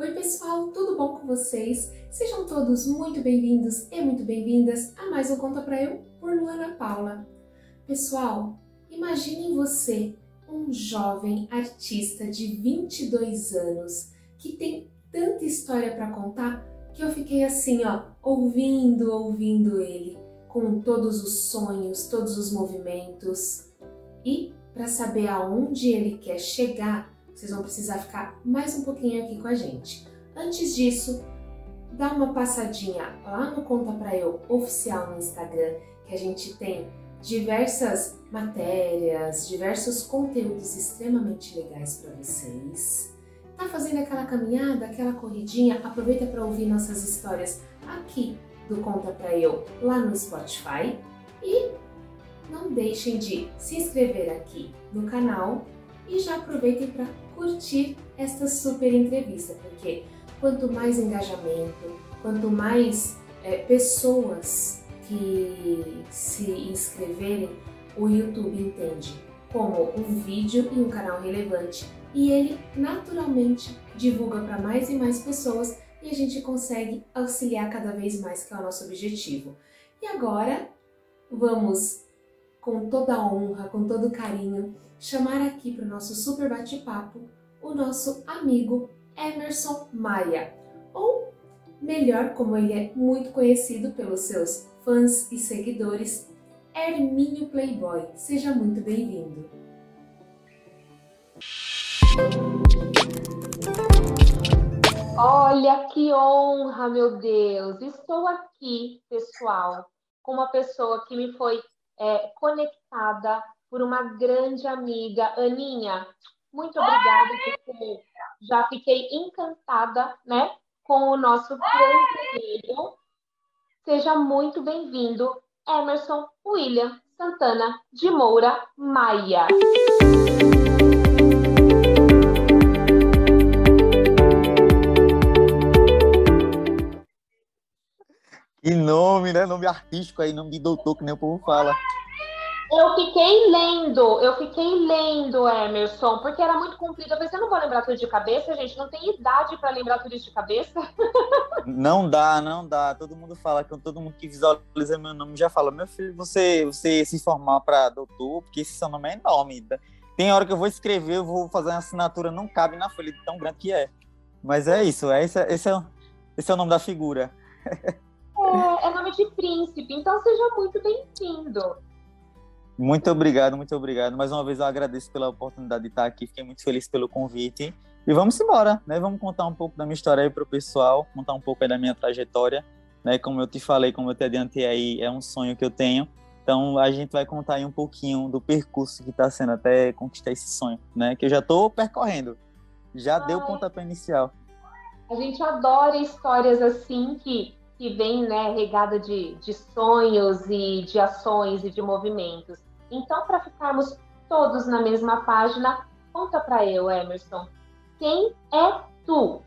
Oi, pessoal, tudo bom com vocês? Sejam todos muito bem-vindos e muito bem-vindas a mais um Conta Pra Eu por Luana Paula. Pessoal, imaginem você, um jovem artista de 22 anos que tem tanta história para contar que eu fiquei assim, ó, ouvindo, ouvindo ele, com todos os sonhos, todos os movimentos. E para saber aonde ele quer chegar, vocês vão precisar ficar mais um pouquinho aqui com a gente. Antes disso, dá uma passadinha lá no Conta Pra Eu oficial no Instagram, que a gente tem diversas matérias, diversos conteúdos extremamente legais para vocês. Tá fazendo aquela caminhada, aquela corridinha? Aproveita para ouvir nossas histórias aqui do Conta Pra Eu lá no Spotify e não deixem de se inscrever aqui no canal e já aproveitem para curtir esta super entrevista, porque quanto mais engajamento, quanto mais é, pessoas que se inscreverem, o YouTube entende como um vídeo e um canal relevante e ele naturalmente divulga para mais e mais pessoas e a gente consegue auxiliar cada vez mais, que é o nosso objetivo. E agora vamos, com toda a honra, com todo carinho, chamar aqui para o nosso super bate-papo o nosso amigo Emerson Maia, ou melhor, como ele é muito conhecido pelos seus fãs e seguidores, Hermínio Playboy. Seja muito bem-vindo. Olha que honra, meu Deus! Estou aqui, pessoal, com uma pessoa que me foi é, conectada por uma grande amiga, Aninha. Muito obrigada, porque já fiquei encantada, né, com o nosso amigo. Seja muito bem-vindo, Emerson William Santana de Moura Maia. Que nome, né? Nome artístico aí, nome de doutor, que nem o povo fala. Eu fiquei lendo, eu fiquei lendo, Emerson, porque era muito comprido. Eu pensei, eu não vou lembrar tudo de cabeça, gente. Não tem idade para lembrar tudo isso de cabeça. Não dá, não dá. Todo mundo fala, que todo mundo que visualiza meu nome já fala, meu filho, você, você se formar para doutor, porque esse seu nome é enorme. Tem hora que eu vou escrever, eu vou fazer uma assinatura, não cabe na folha de tão grande que é. Mas é isso, é, esse, é, esse, é, esse é o nome da figura. É, é nome de príncipe, então seja muito bem-vindo. Muito obrigado, muito obrigado. Mais uma vez eu agradeço pela oportunidade de estar aqui, fiquei muito feliz pelo convite. E vamos embora, né? Vamos contar um pouco da minha história aí para o pessoal, contar um pouco da minha trajetória, né? Como eu te falei, como eu te adiantei aí, é um sonho que eu tenho. Então a gente vai contar aí um pouquinho do percurso que está sendo até conquistar esse sonho, né? Que eu já estou percorrendo. Já Ai. deu pontapé inicial. A gente adora histórias assim que, que vem, né, regada de, de sonhos e de ações e de movimentos. Então, para ficarmos todos na mesma página, conta para eu, Emerson, quem é tu?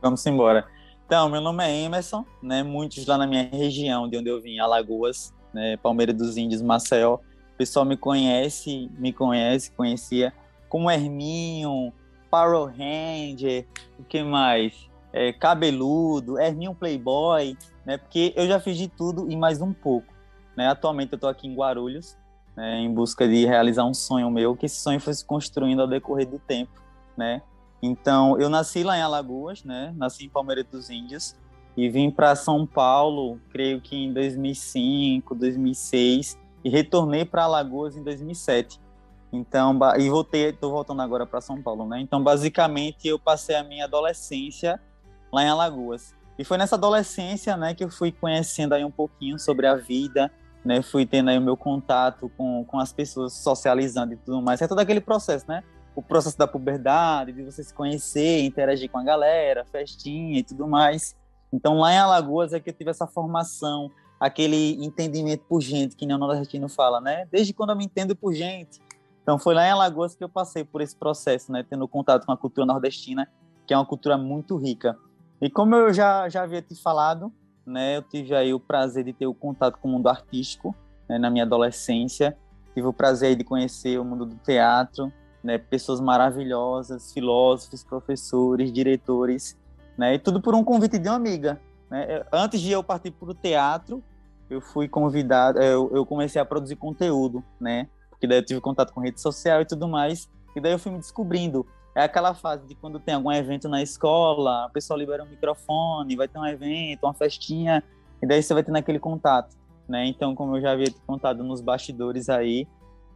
Vamos embora. Então, meu nome é Emerson, né? Muitos lá na minha região, de onde eu vim, Alagoas, né? Palmeira dos Índios, Maceió. O pessoal me conhece, me conhece, conhecia como Herminho, Power Ranger, o que mais? É, cabeludo, Herminho Playboy, né? Porque eu já fiz de tudo e mais um pouco. Né? Atualmente eu estou aqui em Guarulhos, né, em busca de realizar um sonho meu, que esse sonho foi se construindo ao decorrer do tempo, né? Então, eu nasci lá em Alagoas, né? Nasci em Palmeiras dos Índios e vim para São Paulo, creio que em 2005, 2006 e retornei para Alagoas em 2007. Então, e voltei, estou voltando agora para São Paulo, né? Então, basicamente, eu passei a minha adolescência lá em Alagoas. E foi nessa adolescência, né, que eu fui conhecendo aí um pouquinho sobre a vida, né, fui tendo aí o meu contato com, com as pessoas, socializando e tudo mais. É todo aquele processo, né? O processo da puberdade, de você se conhecer, interagir com a galera, festinha e tudo mais. Então, lá em Alagoas é que eu tive essa formação, aquele entendimento por gente, que nem o nordestino fala, né? Desde quando eu me entendo por gente. Então, foi lá em Alagoas que eu passei por esse processo, né? Tendo contato com a cultura nordestina, que é uma cultura muito rica. E como eu já, já havia te falado, né? Eu tive aí o prazer de ter o contato com o mundo artístico né, na minha adolescência. Tive o prazer de conhecer o mundo do teatro, né? Pessoas maravilhosas, filósofos, professores, diretores, né? E tudo por um convite de uma amiga, né? Antes de eu partir para o teatro, eu fui convidado, eu, eu comecei a produzir conteúdo, né? Porque daí eu tive contato com rede social e tudo mais, e daí eu fui me descobrindo. É aquela fase de quando tem algum evento na escola, a pessoa libera um microfone, vai ter um evento, uma festinha, e daí você vai tendo aquele contato, né? Então, como eu já havia contado nos bastidores aí,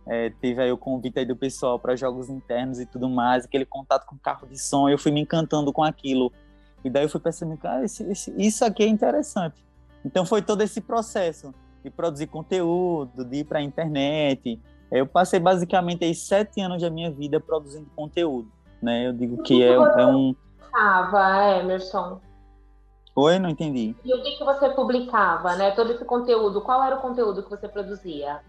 é, teve aí o convite aí do pessoal para jogos internos e tudo mais, aquele contato com carro de som, eu fui me encantando com aquilo. E daí eu fui percebendo que ah, esse, esse, isso aqui é interessante. Então foi todo esse processo de produzir conteúdo, de ir para a internet. Eu passei basicamente aí sete anos da minha vida produzindo conteúdo, né? Eu digo que, que é, é um... Publicava, Emerson? Oi, não entendi. E o que, que você publicava, né? Todo esse conteúdo, qual era o conteúdo que você produzia?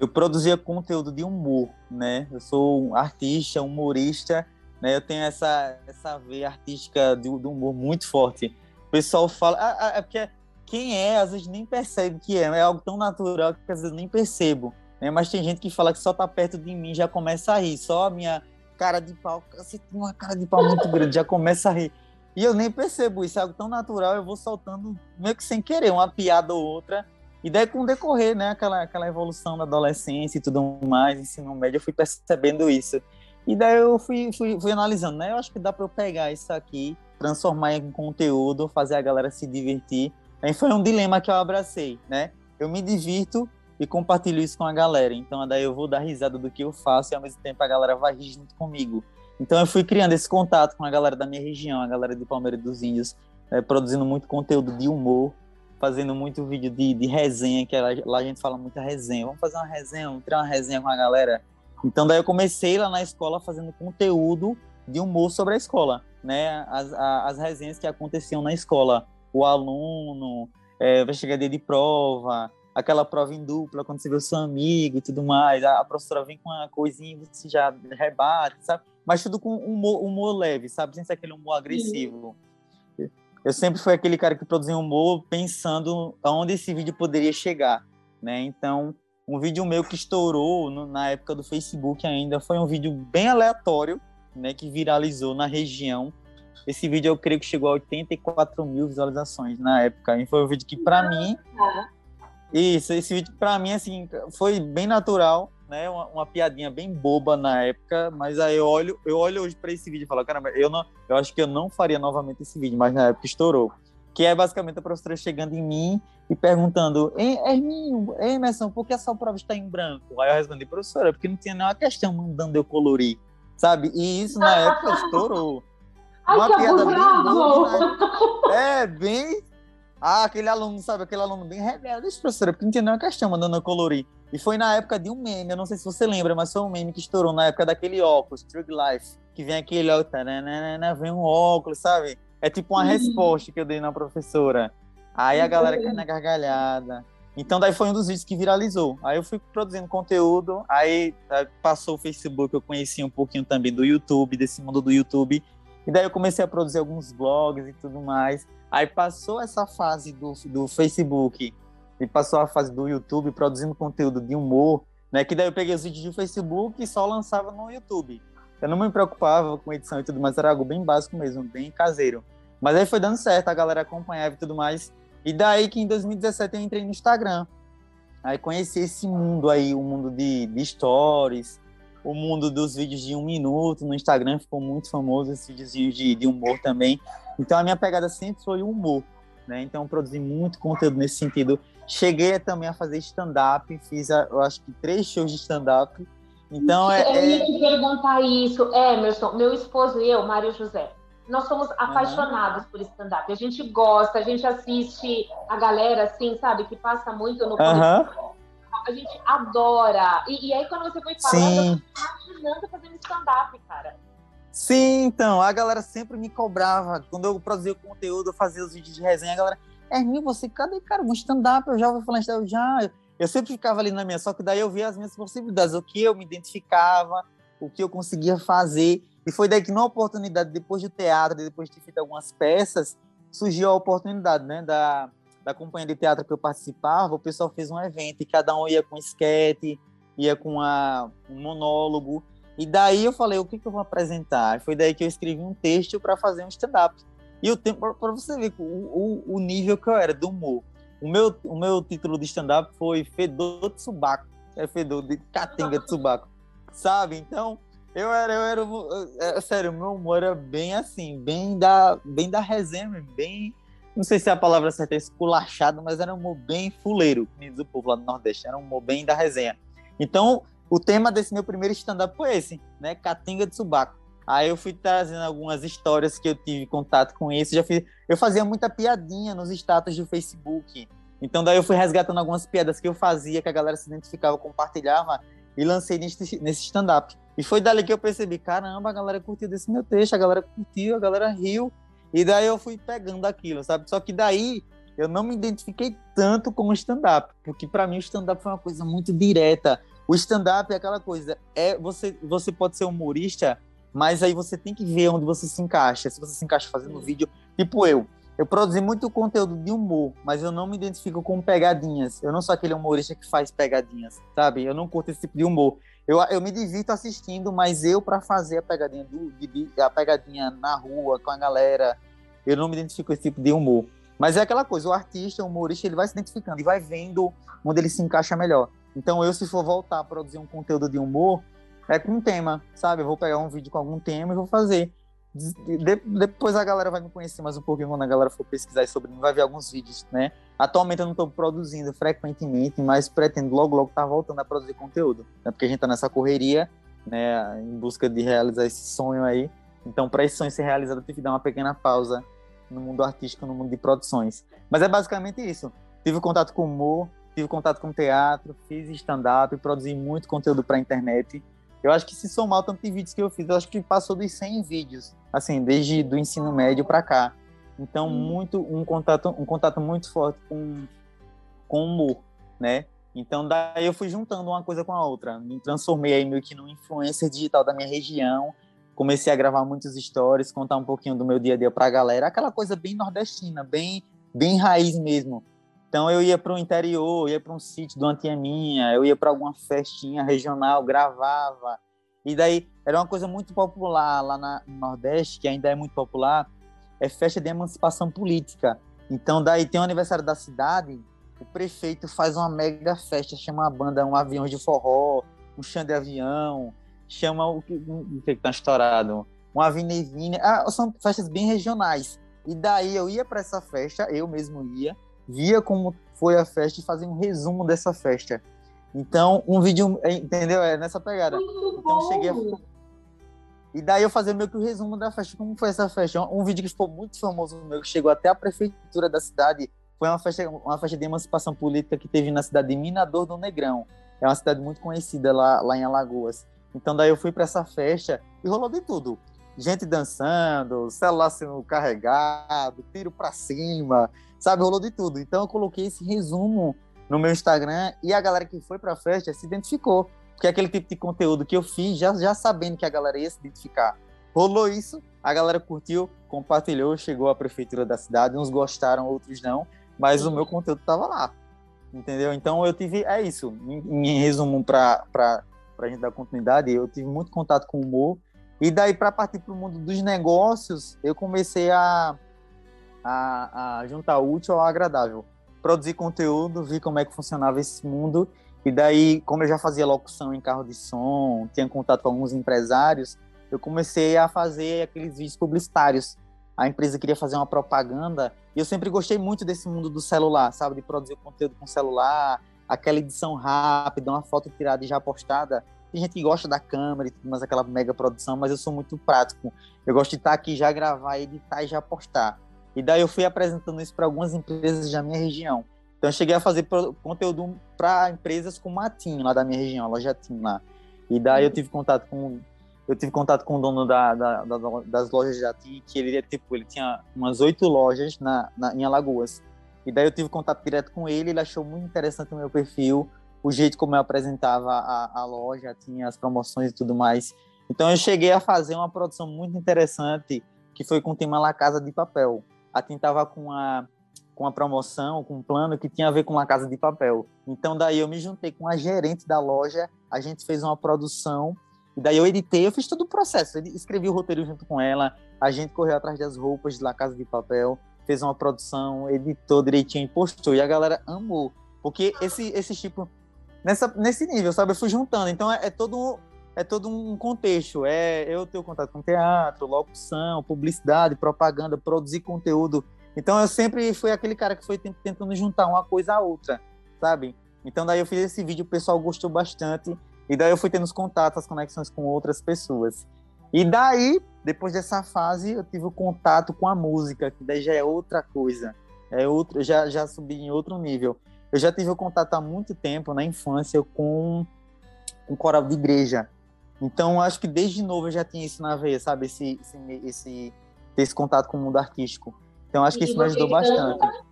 Eu produzia conteúdo de humor, né? Eu sou um artista, humorista, né? Eu tenho essa, essa veia artística do, do humor muito forte. O pessoal fala... Ah, ah, é porque quem é, às vezes nem percebe que é. É algo tão natural que às vezes nem percebo. Né? Mas tem gente que fala que só tá perto de mim já começa a rir. Só a minha cara de pau, você tem uma cara de pau muito grande, já começa a rir. E eu nem percebo isso, é algo tão natural, eu vou soltando meio que sem querer, uma piada ou outra. E daí, com o decorrer, né, aquela, aquela evolução da adolescência e tudo mais, ensino médio, eu fui percebendo isso. E daí eu fui, fui, fui analisando, né? Eu acho que dá para eu pegar isso aqui, transformar em conteúdo, fazer a galera se divertir. Aí foi um dilema que eu abracei, né? Eu me divirto e compartilho isso com a galera. Então, daí eu vou dar risada do que eu faço e ao mesmo tempo a galera vai rir junto comigo. Então eu fui criando esse contato com a galera da minha região, a galera de Palmeiras dos Índios, né, produzindo muito conteúdo de humor, fazendo muito vídeo de, de resenha, que lá a gente fala muita resenha. Vamos fazer uma resenha, vamos tirar uma resenha com a galera. Então daí eu comecei lá na escola fazendo conteúdo de humor sobre a escola, né? As, as resenhas que aconteciam na escola. O aluno, é, dia de prova, aquela prova em dupla, quando você vê o seu amigo e tudo mais, a, a professora vem com uma coisinha e você já rebate, sabe? mas tudo com humor, humor leve, sabe? Sem ser aquele humor agressivo. Sim. Eu sempre fui aquele cara que produzia humor pensando aonde esse vídeo poderia chegar, né? Então, um vídeo meu que estourou no, na época do Facebook ainda foi um vídeo bem aleatório, né? Que viralizou na região. Esse vídeo eu creio que chegou a 84 mil visualizações na época. E foi um vídeo que, para mim, isso, esse vídeo para mim assim foi bem natural né, uma, uma, piadinha bem boba na época, mas aí eu olho, eu olho hoje para esse vídeo e falo, caramba, eu não, eu acho que eu não faria novamente esse vídeo, mas na época estourou. Que é basicamente a professora chegando em mim e perguntando, Herminho, Emerson, por que a sua prova está em branco? Aí eu respondi, professora, porque não tinha nenhuma questão mandando eu colorir, sabe? E isso na época estourou. Ai, uma piada bem boa. Né? É, bem ah, aquele aluno, sabe? Aquele aluno bem rebelde, professora, porque não tinha nenhuma questão mandando eu colorir. E foi na época de um meme, eu não sei se você lembra, mas foi um meme que estourou na época daquele óculos, True Life, que vem aquele óculos, vem um óculos, sabe? É tipo uma uhum. resposta que eu dei na professora. Aí a galera cai na gargalhada. Então daí foi um dos vídeos que viralizou. Aí eu fui produzindo conteúdo, aí passou o Facebook, eu conheci um pouquinho também do YouTube, desse mundo do YouTube. E daí eu comecei a produzir alguns blogs e tudo mais. Aí passou essa fase do, do Facebook e passou a fase do YouTube produzindo conteúdo de humor, né? Que daí eu peguei os vídeos do Facebook e só lançava no YouTube. Eu não me preocupava com edição e tudo mais, era algo bem básico mesmo, bem caseiro. Mas aí foi dando certo, a galera acompanhava e tudo mais. E daí que em 2017 eu entrei no Instagram. Aí conheci esse mundo aí, o mundo de, de stories, o mundo dos vídeos de um minuto no Instagram ficou muito famoso, esses videozinhos de, de humor também. Então a minha pegada sempre foi o humor, né? Então eu produzi muito conteúdo nesse sentido. Cheguei também a fazer stand-up, fiz, eu acho que três shows de stand-up. Então é. Eu ia é te perguntar isso, Emerson, meu esposo e eu, Mário José. Nós somos apaixonados uhum. por stand-up. A gente gosta, a gente assiste a galera, assim, sabe, que passa muito no uhum. A gente adora. E, e, aí, quando você foi falando, Sim. eu tô imaginando fazendo stand-up, cara. Sim, então, a galera sempre me cobrava. Quando eu produzia conteúdo, eu fazia os vídeos de resenha, a galera, Hermínio, você, cadê, cara, um stand-up? Eu já ouvi falar eu já. Eu sempre ficava ali na minha, só que daí eu via as minhas possibilidades, o que eu me identificava, o que eu conseguia fazer. E foi daí que, na oportunidade, depois do teatro, depois de ter feito algumas peças, surgiu a oportunidade, né, da, da companhia de teatro que eu participava, o pessoal fez um evento e cada um ia com esquete, ia com a, um monólogo. E daí eu falei, o que, que eu vou apresentar? Foi daí que eu escrevi um texto para fazer um stand-up. E o tempo, para você ver o, o, o, nível que eu era do humor. O meu, o meu título de stand-up foi Fedor de Subaco. É Fedor de Catinga de Subaco. Sabe? Então, eu era, eu era, é, sério, meu humor era bem assim, bem da, bem da resenha, bem, não sei se é a palavra certa é esculachado, mas era um humor bem fuleiro, como diz o povo lá do Nordeste, era um humor bem da resenha. Então, o tema desse meu primeiro stand-up foi esse, né? Catinga de Subaco. Aí eu fui trazendo algumas histórias que eu tive contato com isso. Já fiz, eu fazia muita piadinha nos status do Facebook. Então daí eu fui resgatando algumas piadas que eu fazia, que a galera se identificava, compartilhava e lancei nesse, nesse stand-up. E foi dali que eu percebi, caramba, a galera curtiu desse meu texto, a galera curtiu, a galera riu. E daí eu fui pegando aquilo, sabe? Só que daí eu não me identifiquei tanto com o stand-up, porque para mim o stand-up foi uma coisa muito direta. O stand-up é aquela coisa, é você, você pode ser humorista, mas aí você tem que ver onde você se encaixa. Se você se encaixa fazendo vídeo, tipo eu, eu produzi muito conteúdo de humor, mas eu não me identifico com pegadinhas. Eu não sou aquele humorista que faz pegadinhas, sabe? Eu não curto esse tipo de humor. Eu, eu me divirto assistindo, mas eu para fazer a pegadinha do, de, a pegadinha na rua com a galera, eu não me identifico com esse tipo de humor. Mas é aquela coisa, o artista, o humorista, ele vai se identificando e vai vendo onde ele se encaixa melhor. Então eu, se for voltar a produzir um conteúdo de humor, é com um tema, sabe? Eu vou pegar um vídeo com algum tema e vou fazer. De, depois a galera vai me conhecer mais um pouquinho quando a galera for pesquisar sobre mim, vai ver alguns vídeos, né? Atualmente eu não estou produzindo frequentemente, mas pretendo logo, logo estar tá voltando a produzir conteúdo, né? Porque a gente está nessa correria, né? Em busca de realizar esse sonho aí. Então, para esse sonho ser realizado, eu tive que dar uma pequena pausa no mundo artístico, no mundo de produções. Mas é basicamente isso. Tive contato com humor, tive contato com teatro, fiz stand-up, produzi muito conteúdo para a internet. Eu acho que se somar o tanto de vídeos que eu fiz, eu acho que passou dos 100 vídeos, assim, desde do ensino médio para cá. Então, hum. muito um contato, um contato muito forte com com humor, né? Então, daí eu fui juntando uma coisa com a outra. Me transformei aí meio que no influencer digital da minha região. Comecei a gravar muitos stories, contar um pouquinho do meu dia a dia para a galera. Aquela coisa bem nordestina, bem, bem raiz mesmo. Então, eu ia para o interior, ia para um sítio de uma tia minha, eu ia para alguma festinha regional, gravava. E daí, era uma coisa muito popular lá na, no Nordeste, que ainda é muito popular, é festa de emancipação política. Então, daí tem o aniversário da cidade, o prefeito faz uma mega festa, chama a banda, um avião de forró, um chão de avião, chama o que, o que tá estourado, um avenevine, ah, são festas bem regionais. E daí eu ia para essa festa, eu mesmo ia, via como foi a festa e fazia um resumo dessa festa. Então, um vídeo, entendeu? É nessa pegada. Muito então, bom. cheguei a e daí eu fazia meio que o resumo da festa, como foi essa festa. Um vídeo que ficou muito famoso meu, que chegou até a prefeitura da cidade, foi uma festa, uma festa de emancipação política que teve na cidade de Minador do Negrão. É uma cidade muito conhecida lá, lá em Alagoas. Então daí eu fui para essa festa e rolou de tudo. Gente dançando, celular sendo carregado, tiro para cima, sabe? Rolou de tudo. Então eu coloquei esse resumo no meu Instagram e a galera que foi para a festa se identificou. Porque é aquele tipo de conteúdo que eu fiz já, já sabendo que a galera ia se identificar. Rolou isso, a galera curtiu, compartilhou, chegou à prefeitura da cidade, uns gostaram, outros não, mas o meu conteúdo estava lá. Entendeu? Então eu tive, é isso, em, em resumo, para a gente dar continuidade, eu tive muito contato com o humor, e daí para partir para o mundo dos negócios, eu comecei a, a, a juntar útil ao agradável. Produzir conteúdo, vi como é que funcionava esse mundo e daí, como eu já fazia locução em carro de som, tinha contato com alguns empresários, eu comecei a fazer aqueles vídeos publicitários. A empresa queria fazer uma propaganda e eu sempre gostei muito desse mundo do celular, sabe? De produzir conteúdo com celular, aquela edição rápida, uma foto tirada e já postada. Tem gente que gosta da câmera e tudo mais, aquela mega produção, mas eu sou muito prático. Eu gosto de estar aqui, já gravar, editar e já postar. E daí eu fui apresentando isso para algumas empresas da minha região. Então eu cheguei a fazer conteúdo para empresas como a TIM, lá da minha região, loja TIM lá. E daí eu tive contato com eu tive contato com o dono da, da, da, das lojas da TIM, que ele tipo, ele tinha umas oito lojas na, na, em Alagoas. E daí eu tive contato direto com ele, ele achou muito interessante o meu perfil, o jeito como eu apresentava a, a loja, tinha as promoções e tudo mais. Então eu cheguei a fazer uma produção muito interessante, que foi com o tema La Casa de Papel. A TIM estava com a com uma promoção, com um plano que tinha a ver com uma casa de papel. Então daí eu me juntei com a gerente da loja, a gente fez uma produção E daí eu editei, eu fiz todo o processo. Eu escrevi o roteiro junto com ela, a gente correu atrás das roupas de La Casa de Papel, fez uma produção, editou direitinho, postou. E a galera amou. Porque esse, esse tipo, nessa, nesse nível, sabe? Eu fui juntando. Então é, é todo é todo um contexto. É eu ter contato com teatro, locução, publicidade, propaganda, produzir conteúdo. Então eu sempre fui aquele cara que foi tentando juntar uma coisa a outra, sabe? Então daí eu fiz esse vídeo, o pessoal gostou bastante. E daí eu fui tendo os contatos, as conexões com outras pessoas. E daí, depois dessa fase, eu tive o contato com a música, que daí já é outra coisa. É outro, já já subi em outro nível. Eu já tive o contato há muito tempo na infância com um coral de igreja. Então, acho que desde novo eu já tinha isso na veia, sabe? Esse, esse, esse, esse contato com o mundo artístico. Então, acho que e isso me ajudou bastante.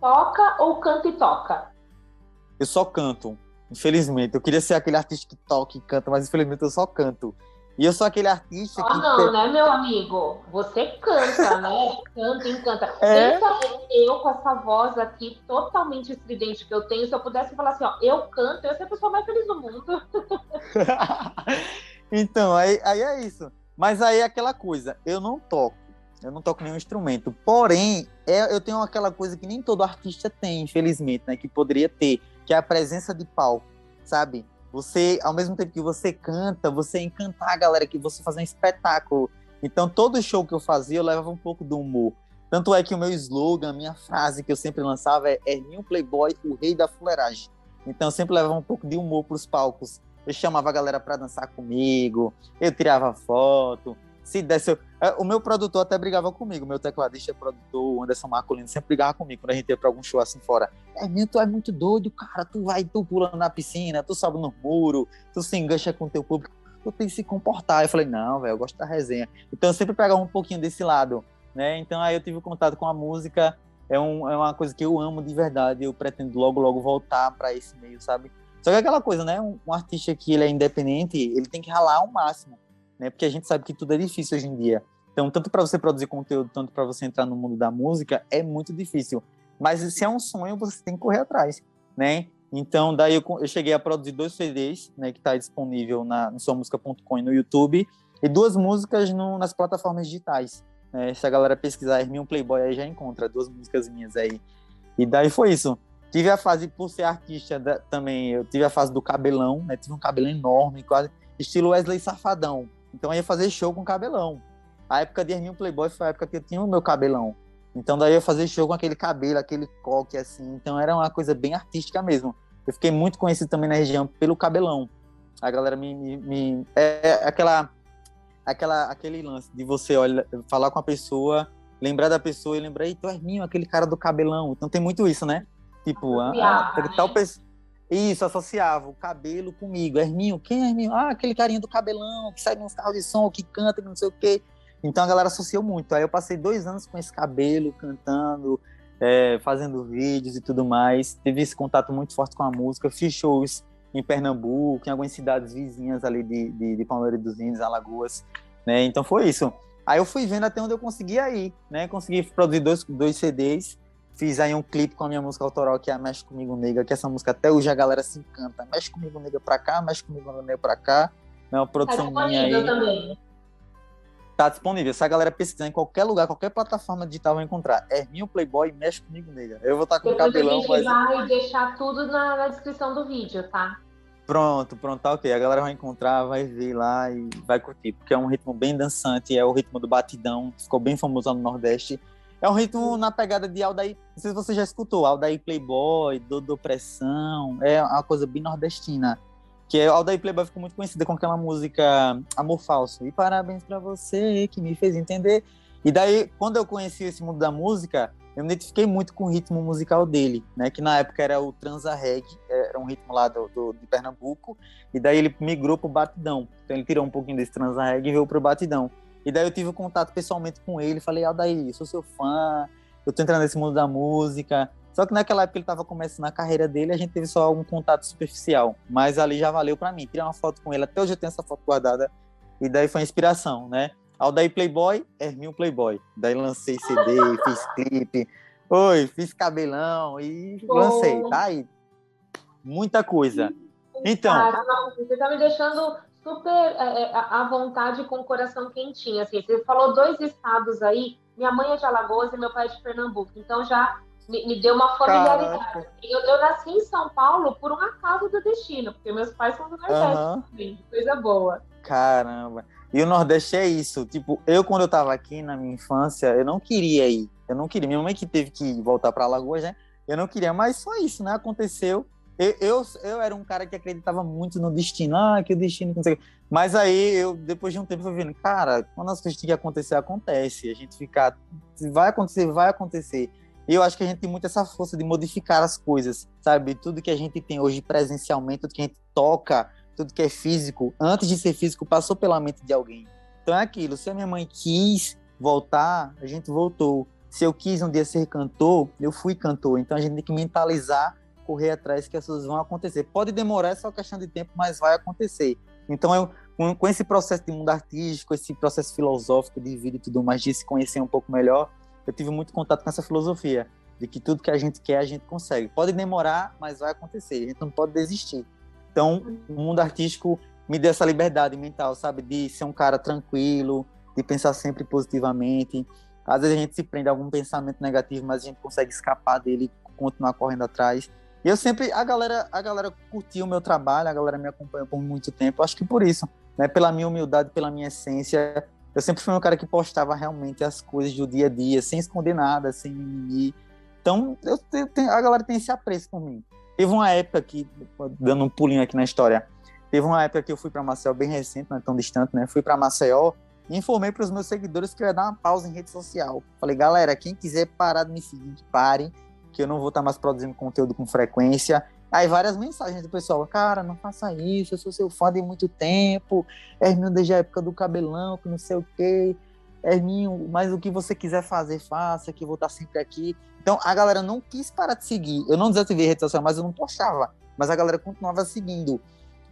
Toca ou canta e toca? Eu só canto, infelizmente. Eu queria ser aquele artista que toca e canta, mas infelizmente eu só canto. E eu sou aquele artista ah, que. não, né, meu amigo? Você canta, né? Canta, encanta. É? Pensa eu com essa voz aqui totalmente estridente que eu tenho, se eu pudesse falar assim, ó, eu canto, eu ia ser a pessoa mais feliz do mundo. então, aí, aí é isso. Mas aí é aquela coisa, eu não toco. Eu não toco nenhum instrumento. Porém, é, eu tenho aquela coisa que nem todo artista tem, infelizmente, né? Que poderia ter, que é a presença de palco, sabe? Você, ao mesmo tempo que você canta, você encantar a galera, que você fazer um espetáculo. Então, todo show que eu fazia, eu levava um pouco do humor. Tanto é que o meu slogan, a minha frase que eu sempre lançava é Herminho Playboy, o rei da fuleiragem. Então, eu sempre levava um pouco de humor para os palcos. Eu chamava a galera para dançar comigo, eu tirava foto, se desse. Eu... É, o meu produtor até brigava comigo, meu tecladista é produtor, o Anderson Marcolino, sempre brigava comigo quando a gente ia pra algum show assim fora. É, meu, tu é muito doido, cara. Tu vai, tu pula na piscina, tu sobe no muro, tu se engancha com o teu público, tu tem que se comportar. Eu falei, não, velho, eu gosto da resenha. Então eu sempre pegava um pouquinho desse lado, né? Então aí eu tive contato com a música, é, um, é uma coisa que eu amo de verdade, eu pretendo logo, logo voltar para esse meio, sabe? Só que é aquela coisa, né? Um, um artista que ele é independente, ele tem que ralar ao máximo né? Porque a gente sabe que tudo é difícil hoje em dia. Então, tanto para você produzir conteúdo, tanto para você entrar no mundo da música, é muito difícil. Mas se é um sonho, você tem que correr atrás, né? Então, daí eu, eu cheguei a produzir dois CDs, né, que está disponível na, somusica.com e no YouTube, e duas músicas no, nas plataformas digitais. Né? Se a galera pesquisar Herminho Playboy, aí já encontra duas músicas minhas aí. E daí foi isso. Tive a fase, por ser artista da, também, eu tive a fase do cabelão, né? Tive um cabelo enorme, quase estilo Wesley Safadão. Então eu ia fazer show com cabelão. A época de Herminho Playboy foi a época que eu tinha o meu cabelão. Então daí eu ia fazer show com aquele cabelo, aquele coque assim. Então era uma coisa bem artística mesmo. Eu fiquei muito conhecido também na região pelo cabelão. A galera me, me, me é, é aquela aquela aquele lance de você olha, falar com a pessoa, lembrar da pessoa e lembrar, tu Herminho, aquele cara do cabelão. Então tem muito isso, né? Tipo, ah, ah, tal pessoa isso, associava o cabelo comigo. Herminho, quem é Herminho? Ah, aquele carinha do cabelão, que sai nos carros de som, que canta, que não sei o quê. Então a galera associou muito. Aí eu passei dois anos com esse cabelo, cantando, é, fazendo vídeos e tudo mais. Tive esse contato muito forte com a música. Fiz shows em Pernambuco, em algumas cidades vizinhas ali de, de, de Palmeiras dos Índios, Alagoas. Né? Então foi isso. Aí eu fui vendo até onde eu conseguia ir, né? Consegui produzir dois, dois CDs Fiz aí um clipe com a minha música autoral, que é a Mexe Comigo Nega, que essa música até hoje a galera se encanta. Mexe Comigo Nega pra cá, Mexe Comigo Nega pra cá. É uma produção tá minha aí. Também. Tá disponível. Se a galera pesquisar em qualquer lugar, qualquer plataforma digital vai encontrar. Herminho Playboy, Mexe Comigo Nega. Eu vou estar tá com o cabelão. A gente mas... vai deixar tudo na, na descrição do vídeo, tá? Pronto, pronto, tá ok. A galera vai encontrar, vai ver lá e vai curtir, porque é um ritmo bem dançante, é o ritmo do batidão, ficou bem famoso no Nordeste. É um ritmo na pegada de Aldair. Não sei se você já escutou, Aldair Playboy, Dodô Pressão. É uma coisa bem nordestina. Que é, Aldair Playboy ficou muito conhecida com aquela música Amor Falso. E parabéns para você que me fez entender. E daí, quando eu conheci esse mundo da música, eu me identifiquei muito com o ritmo musical dele, né? Que na época era o transa reggae, era um ritmo lá do, do de Pernambuco. E daí ele migrou pro batidão. Então ele tirou um pouquinho desse transa reggae e veio pro batidão. E daí eu tive contato pessoalmente com ele, falei, Aldair, sou seu fã, eu tô entrando nesse mundo da música. Só que naquela época ele estava começando a carreira dele, a gente teve só um contato superficial. Mas ali já valeu para mim. Tirei uma foto com ele, até hoje eu tenho essa foto guardada. E daí foi inspiração, né? Aldair Playboy, Herminho Playboy. Daí lancei CD, fiz clipe. Oi, fiz cabelão e lancei, tá aí. Muita coisa. Então. Cara, você tá me deixando super é, é à vontade com o coração quentinho. Assim, você falou dois estados aí. Minha mãe é de Alagoas e meu pai é de Pernambuco. Então já me, me deu uma familiaridade. Eu, eu, nasci em São Paulo por um acaso do destino, porque meus pais são do Nordeste. Uhum. Coisa boa. Caramba. E o Nordeste é isso. Tipo, eu quando eu tava aqui na minha infância, eu não queria ir. Eu não queria. Minha mãe que teve que voltar para Alagoas, né? Eu não queria, mas foi isso, né? Aconteceu. Eu, eu, eu, era um cara que acreditava muito no destino. Ah, que o destino consegue. Mas aí eu, depois de um tempo, fui vendo, cara, quando as coisas têm que acontecer, acontece. A gente ficar. Vai acontecer, vai acontecer. E eu acho que a gente tem muito essa força de modificar as coisas, sabe? Tudo que a gente tem hoje presencialmente, tudo que a gente toca, tudo que é físico, antes de ser físico, passou pela mente de alguém. Então é aquilo. Se a minha mãe quis voltar, a gente voltou. Se eu quis um dia ser cantor, eu fui cantor. Então a gente tem que mentalizar, correr atrás que as coisas vão acontecer. Pode demorar, é só questão de tempo, mas vai acontecer. Então eu, com, com esse processo de mundo artístico, esse processo filosófico de vida e tudo mais, de se conhecer um pouco melhor, eu tive muito contato com essa filosofia de que tudo que a gente quer a gente consegue. Pode demorar, mas vai acontecer. A gente não pode desistir. Então, o mundo artístico me deu essa liberdade mental, sabe, de ser um cara tranquilo, de pensar sempre positivamente. Às vezes a gente se prende a algum pensamento negativo, mas a gente consegue escapar dele, e continuar correndo atrás. E eu sempre, a galera, a galera curtiu o meu trabalho, a galera me acompanhou por muito tempo. Acho que por isso, né, pela minha humildade, pela minha essência, eu sempre fui um cara que postava realmente as coisas do dia a dia, sem esconder nada, sem mimimi. Então, eu tenho, a galera tem esse apreço por mim. Teve uma época que, dando um pulinho aqui na história, teve uma época que eu fui para Maceió, bem recente, não é tão distante, né? Fui para Maceió e informei para os meus seguidores que eu ia dar uma pausa em rede social. Falei, galera, quem quiser parar de me seguir, parem, que eu não vou estar mais produzindo conteúdo com frequência. Aí várias mensagens do pessoal, cara, não faça isso, eu sou seu fã de muito tempo, Herminho desde a época do cabelão, que não sei o quê, Herminho, mas o que você quiser fazer, faça, que eu vou estar sempre aqui. Então a galera não quis parar de seguir, eu não desativei a rede social, mas eu não postava, mas a galera continuava seguindo.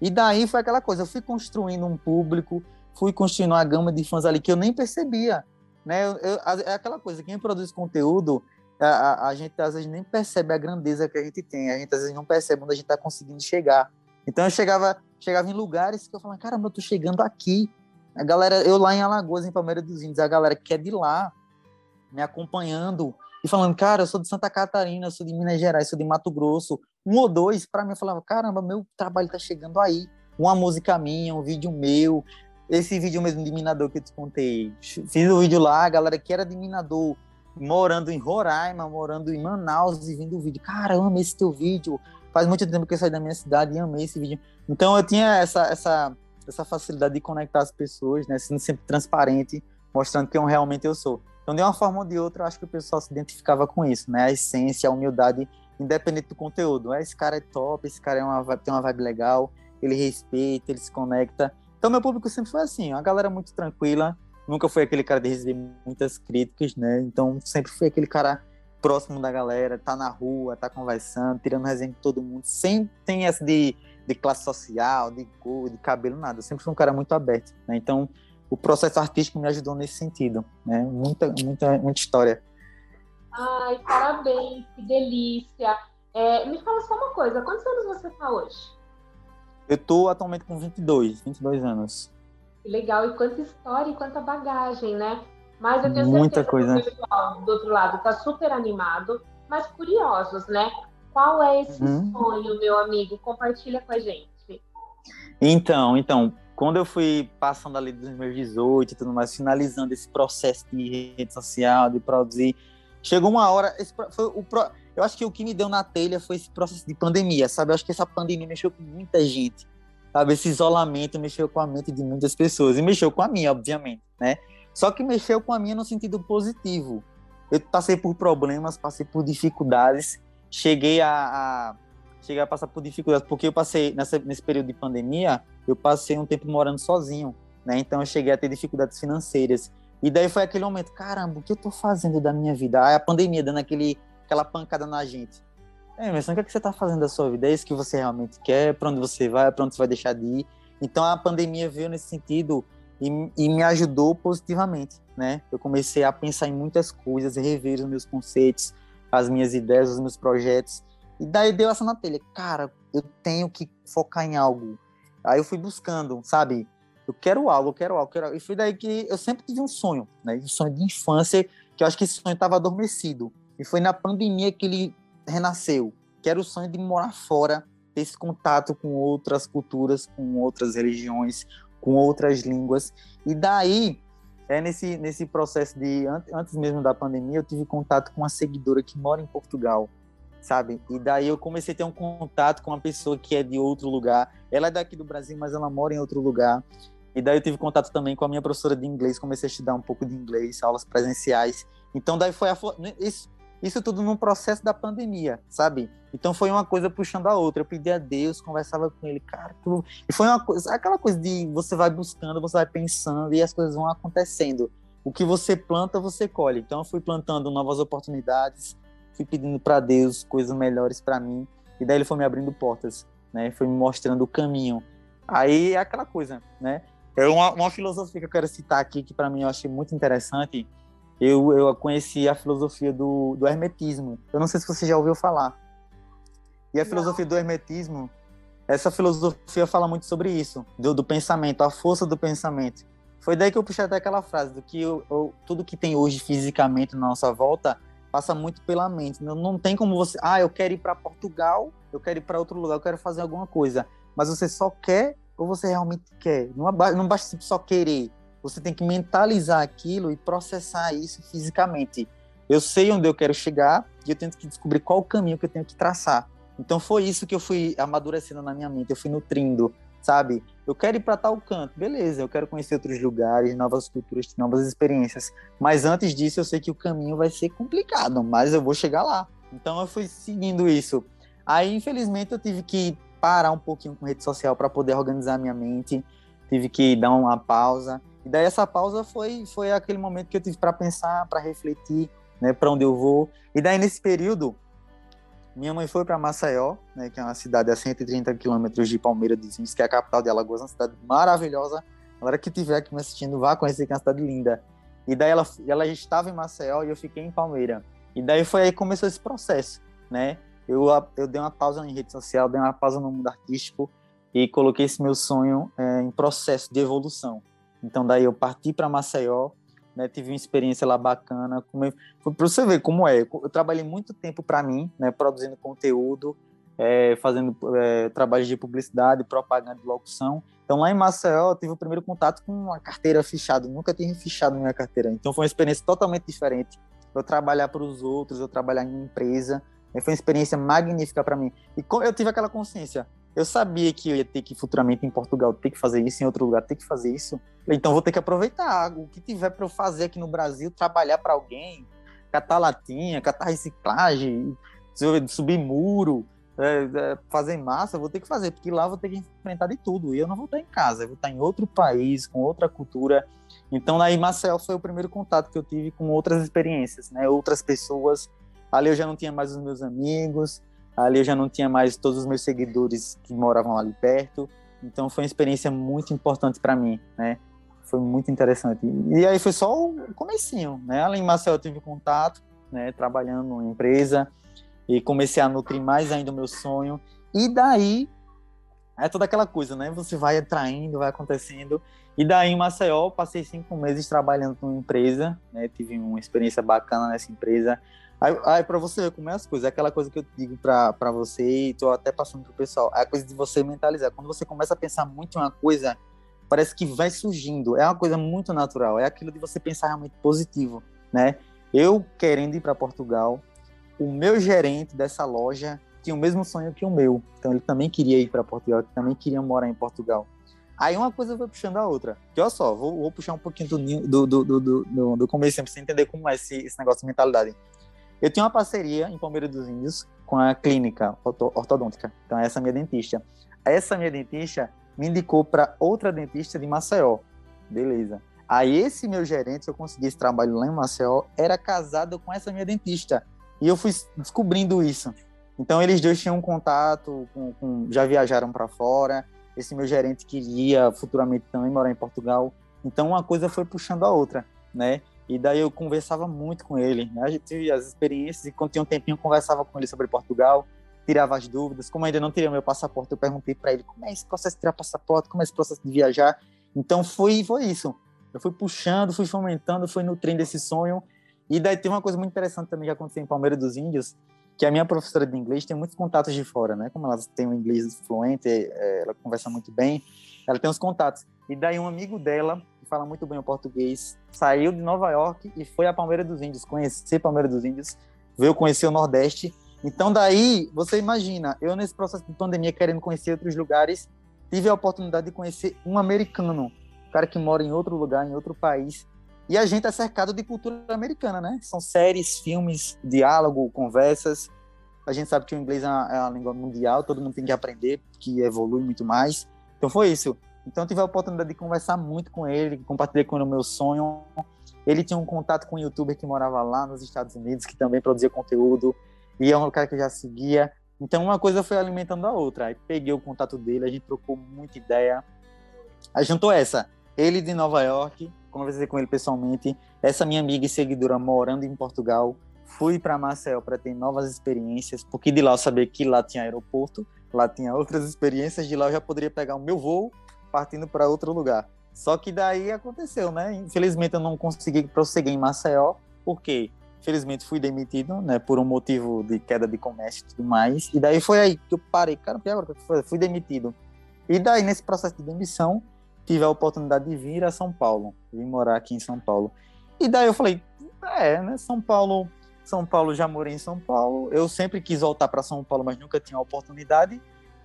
E daí foi aquela coisa, eu fui construindo um público, fui construindo uma gama de fãs ali que eu nem percebia, né? Eu, eu, é aquela coisa, quem produz conteúdo, a, a, gente às vezes nem percebe a grandeza que a gente tem, a gente às vezes não percebe onde a gente está conseguindo chegar. Então eu chegava, chegava em lugares que eu falava, caramba, eu tô chegando aqui. A galera, eu lá em Alagoas, em Palmeiras dos Índios, a galera que é de lá, me acompanhando e falando, cara, eu sou de Santa Catarina, eu sou de Minas Gerais, sou de Mato Grosso. Um ou dois, para mim, eu falava, caramba, meu trabalho tá chegando aí. Uma música minha, um vídeo meu. Esse vídeo mesmo de Minador que eu te contei. Fiz o vídeo lá, a galera que era de Minador morando em Roraima, morando em Manaus e vendo o vídeo. Cara, eu amei esse teu vídeo. Faz muito tempo que eu saí da minha cidade e amei esse vídeo. Então eu tinha essa, essa, essa facilidade de conectar as pessoas, né? Sendo sempre transparente, mostrando quem realmente eu sou. Então, de uma forma ou de outra, eu acho que o pessoal se identificava com isso, né? A essência, a humildade, independente do conteúdo. Ah, esse cara é top, esse cara é uma, tem uma vibe legal, ele respeita, ele se conecta. Então, meu público sempre foi assim, uma galera muito tranquila, nunca foi aquele cara de receber muitas críticas, né? Então sempre foi aquele cara próximo da galera, tá na rua, tá conversando, tirando resenha com todo mundo, sem tem essa de, de classe social, de cor, de cabelo, nada. Eu sempre fui um cara muito aberto, né? Então o processo artístico me ajudou nesse sentido, né? Muita, muita, muita história. Ai, parabéns, que delícia. É, me fala só uma coisa, quantos anos você tá hoje? Eu tô atualmente com 22, 22 anos. Que legal, e quanta história e quanta bagagem, né? Mas eu tenho Muita coisa. que o pessoal do outro lado está super animado, mas curiosos, né? Qual é esse uhum. sonho, meu amigo? Compartilha com a gente. Então, então, quando eu fui passando ali dos meus 18 e tudo mais, finalizando esse processo de rede social, de produzir, chegou uma hora, esse, foi o, eu acho que o que me deu na telha foi esse processo de pandemia, sabe? Eu acho que essa pandemia mexeu com muita gente sabe? Esse isolamento mexeu com a mente de muitas pessoas e mexeu com a minha, obviamente, né? Só que mexeu com a minha no sentido positivo. Eu passei por problemas, passei por dificuldades, cheguei a, a cheguei a passar por dificuldades porque eu passei nessa, nesse período de pandemia, eu passei um tempo morando sozinho, né? Então eu cheguei a ter dificuldades financeiras. E daí foi aquele momento, caramba, o que eu tô fazendo da minha vida? Aí a pandemia dando aquele aquela pancada na gente. É, mas o que, é você está fazendo da sua vida? É isso que você realmente quer? Para onde você vai? Para onde você vai deixar de ir? Então a pandemia veio nesse sentido e, e, me ajudou positivamente, né? Eu comecei a pensar em muitas coisas, rever os meus conceitos, as minhas ideias, os meus projetos. E daí deu essa na telha. Cara, eu tenho que focar em algo. Aí eu fui buscando, sabe? Eu quero algo, eu quero algo, eu quero algo. E foi daí que eu sempre tive um sonho, né? Um sonho de infância, que eu acho que esse sonho estava adormecido. E foi na pandemia que ele renasceu, que era o sonho de morar fora, ter esse contato com outras culturas, com outras religiões, com outras línguas. E daí, é nesse, nesse processo de, antes mesmo da pandemia, eu tive contato com uma seguidora que mora em Portugal, sabe? E daí eu comecei a ter um contato com uma pessoa que é de outro lugar. Ela é daqui do Brasil, mas ela mora em outro lugar. E daí eu tive contato também com a minha professora de inglês, comecei a estudar um pouco de inglês, aulas presenciais. Então daí foi a, isso, isso tudo no processo da pandemia, sabe? Então foi uma coisa puxando a outra. Eu pedi a Deus, conversava com ele, cara. Tu... E foi uma coisa, aquela coisa de você vai buscando, você vai pensando e as coisas vão acontecendo. O que você planta, você colhe. Então eu fui plantando novas oportunidades, fui pedindo para Deus coisas melhores para mim. E daí ele foi me abrindo portas, né? Foi me mostrando o caminho. Aí é aquela coisa, né? É uma, uma filosofia que eu quero citar aqui que para mim eu achei muito interessante eu, eu conheci a filosofia do, do hermetismo. Eu não sei se você já ouviu falar. E a filosofia do hermetismo, essa filosofia fala muito sobre isso, do, do pensamento, a força do pensamento. Foi daí que eu puxei até aquela frase, do que eu, eu, tudo que tem hoje fisicamente na nossa volta passa muito pela mente. Não, não tem como você, ah, eu quero ir para Portugal, eu quero ir para outro lugar, eu quero fazer alguma coisa. Mas você só quer ou você realmente quer? Não, não basta só querer você tem que mentalizar aquilo e processar isso fisicamente. Eu sei onde eu quero chegar e eu tenho que descobrir qual o caminho que eu tenho que traçar. Então foi isso que eu fui amadurecendo na minha mente, eu fui nutrindo, sabe? Eu quero ir para tal canto, beleza, eu quero conhecer outros lugares, novas culturas, novas experiências. Mas antes disso, eu sei que o caminho vai ser complicado, mas eu vou chegar lá. Então eu fui seguindo isso. Aí, infelizmente, eu tive que parar um pouquinho com rede social para poder organizar minha mente, tive que dar uma pausa e daí essa pausa foi foi aquele momento que eu tive para pensar, para refletir, né, para onde eu vou. E daí nesse período, minha mãe foi para Maceió, né, que é uma cidade a 130 quilômetros de Palmeira dos Índios, que é a capital de Alagoas, uma cidade maravilhosa. A galera que estiver aqui me assistindo, vá conhecer que é uma cidade linda. E daí ela, ela estava em Maceió e eu fiquei em Palmeira. E daí foi aí que começou esse processo, né? Eu, eu dei uma pausa em rede social, dei uma pausa no mundo artístico e coloquei esse meu sonho é, em processo de evolução. Então daí eu parti para Maceió, né, tive uma experiência lá bacana. Para você ver como é, eu trabalhei muito tempo para mim, né, produzindo conteúdo, é, fazendo é, trabalhos de publicidade, propaganda e locução. Então lá em Maceió eu tive o primeiro contato com uma carteira fichada, nunca tinha fichado minha carteira. Então foi uma experiência totalmente diferente. Eu trabalhar para os outros, eu trabalhar em empresa, foi uma experiência magnífica para mim. E eu tive aquela consciência, eu sabia que eu ia ter que futuramente em Portugal ter que fazer isso, em outro lugar ter que fazer isso. Então vou ter que aproveitar o que tiver para eu fazer aqui no Brasil, trabalhar para alguém, catar latinha, catar reciclagem, subir muro, é, é, fazer massa, vou ter que fazer, porque lá vou ter que enfrentar de tudo. E eu não vou estar em casa, eu vou estar em outro país, com outra cultura. Então, aí Marcel foi o primeiro contato que eu tive com outras experiências, né? Outras pessoas. Ali eu já não tinha mais os meus amigos, Ali eu já não tinha mais todos os meus seguidores que moravam ali perto. Então foi uma experiência muito importante para mim, né? Foi muito interessante. E aí foi só o comecinho, né? Além de Marcel eu tive contato, né, trabalhando numa empresa e comecei a nutrir mais ainda o meu sonho. E daí é toda aquela coisa, né? Você vai atraindo, vai acontecendo. E daí em Maceió, passei cinco meses trabalhando numa empresa, né? Tive uma experiência bacana nessa empresa. Aí, aí para você ver como é as coisas, é aquela coisa que eu digo para você e tô até passando pro pessoal, é a coisa de você mentalizar. Quando você começa a pensar muito em uma coisa, parece que vai surgindo. É uma coisa muito natural, é aquilo de você pensar realmente positivo, né? Eu querendo ir para Portugal, o meu gerente dessa loja tinha o mesmo sonho que o meu. Então ele também queria ir para Portugal, ele também queria morar em Portugal. Aí uma coisa vai puxando a outra. Que olha só, vou, vou puxar um pouquinho do, do, do, do, do começo para você entender como é esse, esse negócio de mentalidade. Eu tinha uma parceria em Palmeiras dos Índios com a clínica ortodôntica. Então, essa é minha dentista. Essa minha dentista me indicou para outra dentista de Maceió. Beleza. Aí, esse meu gerente, eu consegui esse trabalho lá em Maceió, era casado com essa minha dentista. E eu fui descobrindo isso. Então, eles dois tinham um contato, com, com, já viajaram para fora. Esse meu gerente queria futuramente também morar em Portugal. Então, uma coisa foi puxando a outra, né? E daí eu conversava muito com ele. Né? A gente tive as experiências e quando tinha um tempinho conversava com ele sobre Portugal. tirava as dúvidas. Como ainda não tirei meu passaporte, eu perguntei para ele como é esse processo de tirar passaporte, como é esse processo de viajar. Então foi, foi isso. Eu fui puxando, fui fomentando, fui nutrindo esse sonho. E daí tem uma coisa muito interessante também que aconteceu em Palmeiras dos Índios, que a minha professora de inglês tem muitos contatos de fora, né? Como ela tem um inglês fluente, é, ela conversa muito bem, ela tem os contatos. E daí um amigo dela, que fala muito bem o português, saiu de Nova York e foi a Palmeiras dos Índios, conhecer Palmeiras dos Índios, veio conhecer o Nordeste. Então daí, você imagina, eu nesse processo de pandemia querendo conhecer outros lugares, tive a oportunidade de conhecer um americano, um cara que mora em outro lugar, em outro país, e a gente é cercado de cultura americana, né? São séries, filmes, diálogo, conversas. A gente sabe que o inglês é uma, é uma língua mundial, todo mundo tem que aprender, que evolui muito mais. Então foi isso. Então tive a oportunidade de conversar muito com ele, compartilhei com ele o meu sonho. Ele tinha um contato com um youtuber que morava lá nos Estados Unidos, que também produzia conteúdo, e é um cara que eu já seguia. Então uma coisa foi alimentando a outra. Aí peguei o contato dele, a gente trocou muita ideia. Aí juntou essa, ele de Nova York, conversei com ele pessoalmente. Essa minha amiga e seguidora morando em Portugal, fui para Marcel para ter novas experiências, porque de lá eu sabia que lá tinha aeroporto, lá tinha outras experiências, de lá eu já poderia pegar o meu voo partindo para outro lugar. Só que daí aconteceu, né? Infelizmente eu não consegui prosseguir em Maceió, porque infelizmente fui demitido, né, por um motivo de queda de comércio e tudo mais. E daí foi aí que eu parei, cara, agora fui demitido. E daí nesse processo de demissão, tive a oportunidade de vir a São Paulo, vim morar aqui em São Paulo. E daí eu falei, é, né, São Paulo, São Paulo já morei em São Paulo, eu sempre quis voltar para São Paulo, mas nunca tinha oportunidade.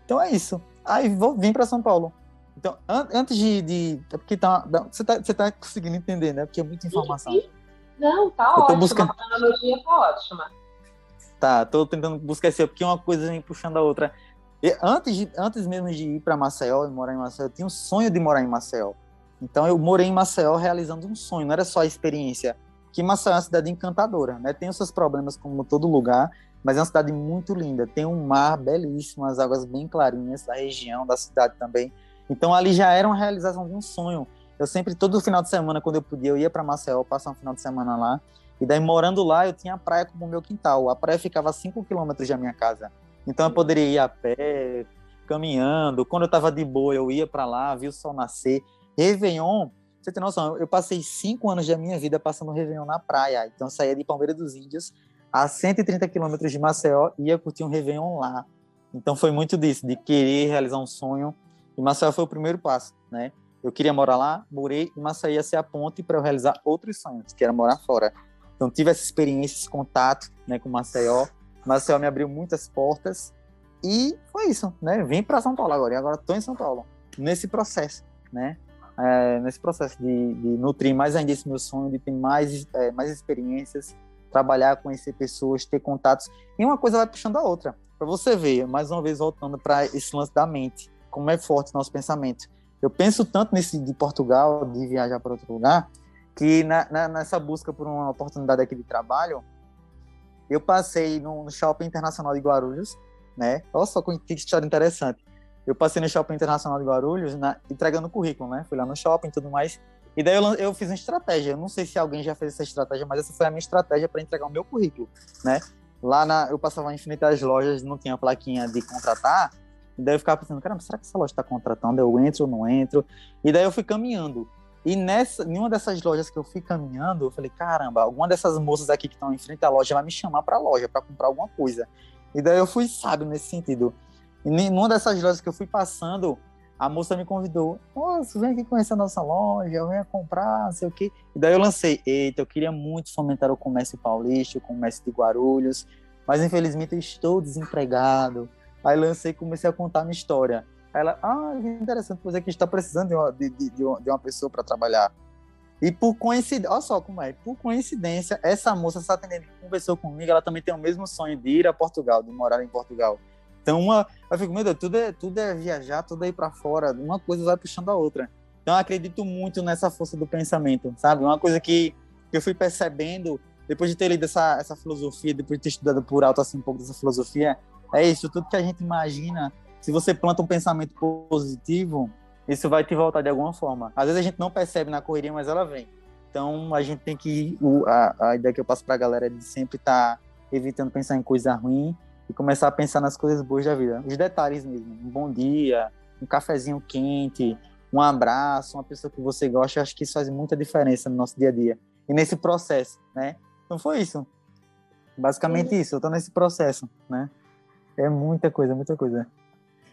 Então é isso. Aí vou vim para São Paulo. Então, an antes de, de é porque tá, você tá, você tá conseguindo entender, né? Porque é muita informação. Não, tá eu ótimo. Buscando... A analogia tá ótima. Tá, tô tentando buscar esse, porque uma coisa vem puxando a outra. E antes, de, antes mesmo de ir para Maceió e morar em Maceió, eu tinha um sonho de morar em Maceió. Então eu morei em Maceió realizando um sonho, não era só a experiência. Que Maceió é uma cidade encantadora, né? Tem os seus problemas como todo lugar, mas é uma cidade muito linda. Tem um mar belíssimo, as águas bem clarinhas da região, da cidade também. Então ali já era uma realização de um sonho. Eu sempre, todo final de semana, quando eu podia, eu ia para Maceió, passar um final de semana lá. E daí, morando lá, eu tinha a praia como meu quintal. A praia ficava a 5 quilômetros da minha casa. Então eu poderia ir a pé, caminhando. Quando eu estava de boa, eu ia para lá, via o sol nascer. Réveillon, você tem noção, eu passei cinco anos da minha vida passando Réveillon na praia. Então eu saía de Palmeiras dos Índios, a 130 quilômetros de Maceió, ia curtir um Réveillon lá. Então foi muito disso, de querer realizar um sonho. E Maceió foi o primeiro passo, né? Eu queria morar lá, morei, e Maceió ia ser a ponte para eu realizar outros sonhos, que era morar fora. Então tive essa experiência, esse contato né, com Maceió. Maceió me abriu muitas portas e foi isso, né? Vim para São Paulo agora e agora estou em São Paulo nesse processo, né? É, nesse processo de, de, nutrir mais ainda esse meu sonho, de ter mais, é, mais experiências, trabalhar, conhecer pessoas, ter contatos e uma coisa vai puxando a outra. Para você ver, mais uma vez voltando para esse lance da mente, como é forte o nosso pensamento. Eu penso tanto nesse de Portugal, de viajar para outro lugar, que na, na, nessa busca por uma oportunidade aqui de trabalho, eu passei no, Shopping Internacional de Guarulhos, né? Olha só que história interessante. Eu passei no Shopping Internacional de Guarulhos na, entregando currículo, né? Fui lá no shopping e tudo mais. E daí eu, eu, fiz uma estratégia. Eu não sei se alguém já fez essa estratégia, mas essa foi a minha estratégia para entregar o meu currículo, né? Lá na, eu passava em infinitas lojas, não tinha plaquinha de contratar. E daí eu ficava pensando, caramba, será que essa loja está contratando? Eu entro ou não entro? E daí eu fui caminhando. E nessa, em uma dessas lojas que eu fui caminhando, eu falei, caramba, alguma dessas moças aqui que estão em frente à loja vai me chamar para a loja para comprar alguma coisa. E daí eu fui sábio nesse sentido. E numa dessas lojas que eu fui passando, a moça me convidou, moço, vem aqui conhecer a nossa loja, venha comprar, não sei o quê. E daí eu lancei, eita, eu queria muito fomentar o comércio paulista, o comércio de Guarulhos, mas infelizmente eu estou desempregado. Aí lancei e comecei a contar minha história. Aí ela, ah, que interessante, pois é que está precisando de uma, de, de, de uma pessoa para trabalhar. E por coincidência, olha só como é, por coincidência, essa moça, essa atendente que conversou comigo, ela também tem o mesmo sonho de ir a Portugal, de morar em Portugal. Então, uma, eu fico, meu Deus, tudo é, tudo é viajar, tudo é ir para fora, uma coisa vai puxando a outra. Então, eu acredito muito nessa força do pensamento, sabe? Uma coisa que eu fui percebendo, depois de ter lido essa, essa filosofia, depois de ter estudado por alto assim um pouco dessa filosofia, é isso, tudo que a gente imagina se você planta um pensamento positivo, isso vai te voltar de alguma forma. Às vezes a gente não percebe na correria, mas ela vem. Então a gente tem que. a, a ideia que eu passo para a galera é de sempre estar tá evitando pensar em coisa ruim e começar a pensar nas coisas boas da vida, os detalhes mesmo. Um bom dia, um cafezinho quente, um abraço, uma pessoa que você gosta, eu acho que isso faz muita diferença no nosso dia a dia. E nesse processo, né? Então foi isso. Basicamente Sim. isso, eu tô nesse processo, né? É muita coisa, muita coisa.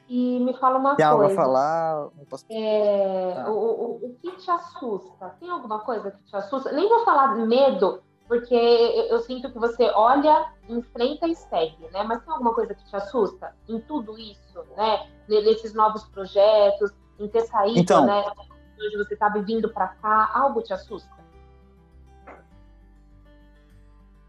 E me fala uma Tem coisa. Algo a falar? Posso... É, tá. o, o, o que te assusta? Tem alguma coisa que te assusta? Nem vou falar medo, porque eu, sinto que você olha, enfrenta e segue, né? Mas tem alguma coisa que te assusta em tudo isso, né? Nesses novos projetos, em ter saído, então, né? Onde você está vindo para cá, algo te assusta?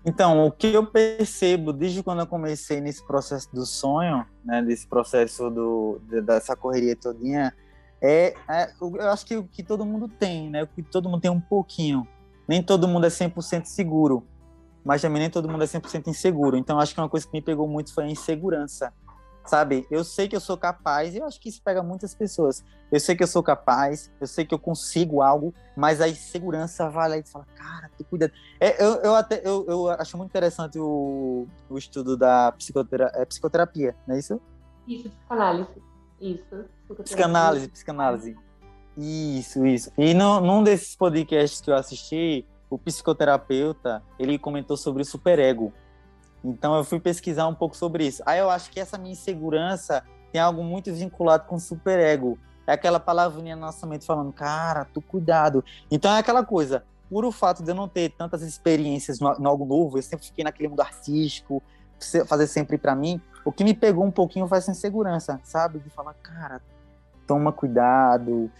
Então, o que eu percebo desde quando eu comecei nesse processo do sonho, né, desse processo do, dessa correria todinha, é, é, eu acho que o que todo mundo tem, né, o que todo mundo tem um pouquinho, nem todo mundo é 100% seguro, mas também nem todo mundo é 100% inseguro. Então, acho que uma coisa que me pegou muito foi a insegurança. Sabe? Eu sei que eu sou capaz, e eu acho que isso pega muitas pessoas. Eu sei que eu sou capaz, eu sei que eu consigo algo, mas a insegurança vai lá e fala, cara, tu cuida. É, eu, eu, até, eu, eu acho muito interessante o, o estudo da psicotera, é, psicoterapia, não é isso? Isso, psicanálise. Isso. Psicanálise, psicanálise. Isso, isso. E no, num desses podcasts que eu assisti, o psicoterapeuta, ele comentou sobre o superego. Então eu fui pesquisar um pouco sobre isso. Aí eu acho que essa minha insegurança tem algo muito vinculado com o superego. É aquela palavrinha na nossa mente falando, cara, tu cuidado. Então é aquela coisa, por o fato de eu não ter tantas experiências no, no algo novo, eu sempre fiquei naquele mundo artístico, fazer sempre para mim, o que me pegou um pouquinho foi essa insegurança, sabe? De falar, cara, toma cuidado,